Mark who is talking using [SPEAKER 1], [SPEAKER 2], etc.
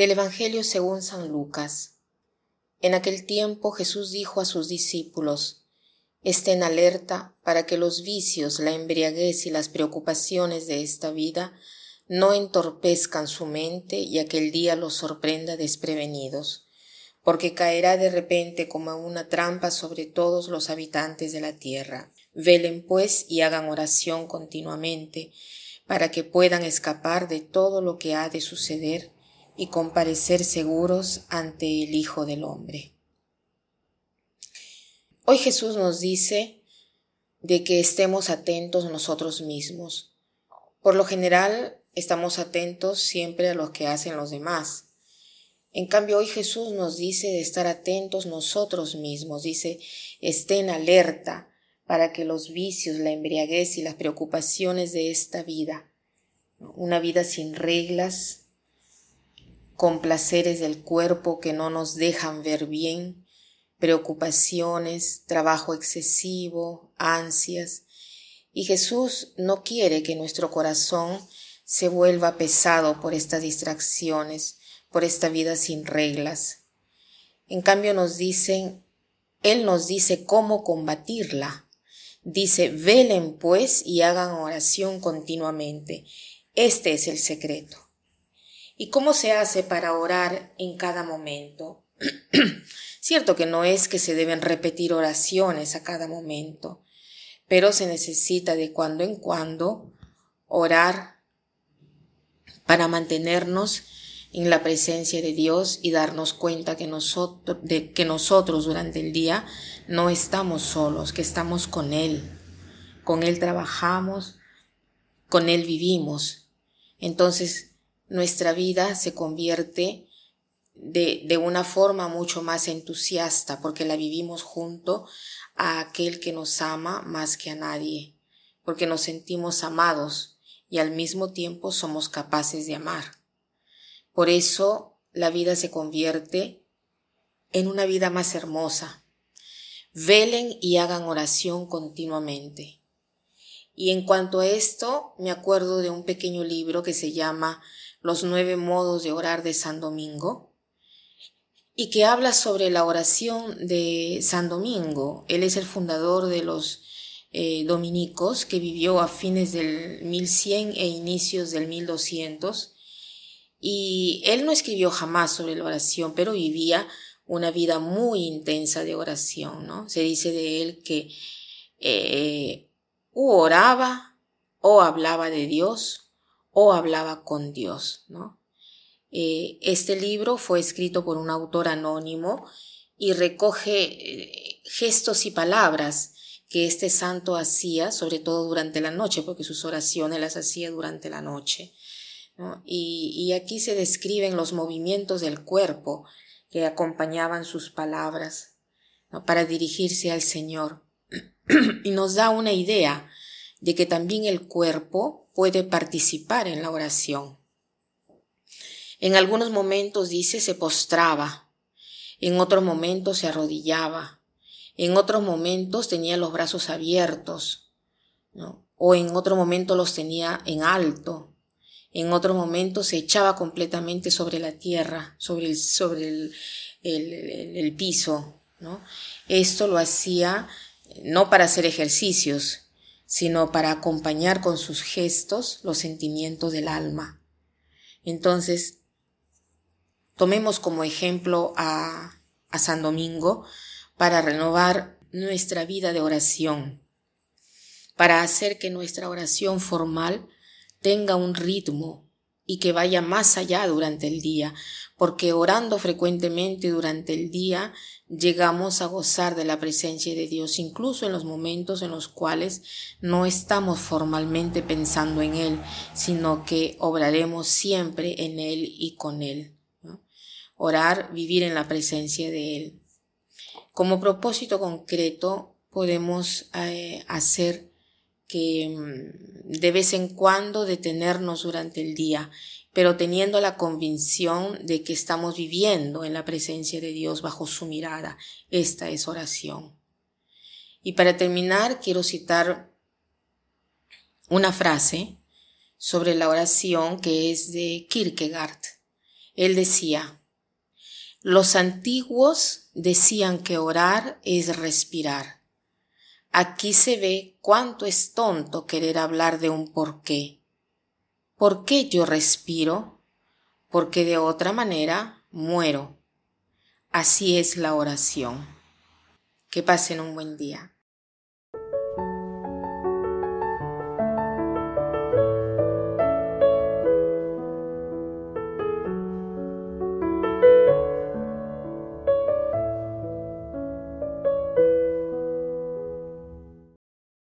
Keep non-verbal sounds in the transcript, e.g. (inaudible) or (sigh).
[SPEAKER 1] Del Evangelio según San Lucas. En aquel tiempo Jesús dijo a sus discípulos, Estén alerta para que los vicios, la embriaguez y las preocupaciones de esta vida no entorpezcan su mente y aquel día los sorprenda desprevenidos, porque caerá de repente como una trampa sobre todos los habitantes de la tierra. Velen pues y hagan oración continuamente, para que puedan escapar de todo lo que ha de suceder y comparecer seguros ante el Hijo del Hombre. Hoy Jesús nos dice de que estemos atentos nosotros mismos. Por lo general, estamos atentos siempre a lo que hacen los demás. En cambio, hoy Jesús nos dice de estar atentos nosotros mismos. Dice, estén alerta para que los vicios, la embriaguez y las preocupaciones de esta vida, una vida sin reglas, con placeres del cuerpo que no nos dejan ver bien, preocupaciones, trabajo excesivo, ansias. Y Jesús no quiere que nuestro corazón se vuelva pesado por estas distracciones, por esta vida sin reglas. En cambio nos dicen, Él nos dice cómo combatirla. Dice, velen pues y hagan oración continuamente. Este es el secreto. ¿Y cómo se hace para orar en cada momento? (clears throat) Cierto que no es que se deben repetir oraciones a cada momento, pero se necesita de cuando en cuando orar para mantenernos en la presencia de Dios y darnos cuenta que nosotros, de, que nosotros durante el día no estamos solos, que estamos con Él. Con Él trabajamos, con Él vivimos. Entonces, nuestra vida se convierte de, de, una forma mucho más entusiasta porque la vivimos junto a aquel que nos ama más que a nadie, porque nos sentimos amados y al mismo tiempo somos capaces de amar. Por eso la vida se convierte en una vida más hermosa. Velen y hagan oración continuamente. Y en cuanto a esto, me acuerdo de un pequeño libro que se llama los nueve modos de orar de San Domingo, y que habla sobre la oración de San Domingo. Él es el fundador de los eh, dominicos que vivió a fines del 1100 e inicios del 1200. Y él no escribió jamás sobre la oración, pero vivía una vida muy intensa de oración, ¿no? Se dice de él que eh, o oraba o hablaba de Dios o hablaba con Dios, ¿no? Eh, este libro fue escrito por un autor anónimo y recoge eh, gestos y palabras que este santo hacía, sobre todo durante la noche, porque sus oraciones las hacía durante la noche. Y, aquí se describen los movimientos del cuerpo que acompañaban sus palabras para dirigirse al Señor. (clears throat) y nos da una idea de que también el cuerpo puede participar en la oración. En algunos momentos dice se postraba, en otros momentos se arrodillaba, en otros momentos tenía los brazos abiertos, o en otro momento los tenía en alto, en otro momento se echaba completamente sobre la tierra, sobre el, piso. Esto lo hacía no para hacer ejercicios, sino para acompañar con sus gestos los sentimientos del alma. Entonces, tomemos como ejemplo a, San Domingo para renovar nuestra vida de oración, para hacer que nuestra oración formal tenga un ritmo y que vaya más allá durante el día, porque orando frecuentemente durante el día llegamos a gozar de la presencia de Dios, incluso en los momentos en los cuales no estamos formalmente pensando en Él, sino que obraremos siempre en Él y con Él. Orar, vivir en la presencia de Él. Como propósito concreto podemos eh, hacer que mm, de vez en cuando detenernos durante el día, pero teniendo la convicción de que estamos viviendo en la presencia de Dios bajo su mirada. Esta es oración. Y para terminar, quiero citar una frase sobre la oración que es de Kierkegaard. Él decía, los antiguos decían que orar es respirar. Aquí se ve cuánto es tonto querer hablar de un por qué. ¿Por qué yo respiro? Porque de otra manera muero. Así es la oración. Que pasen un buen día.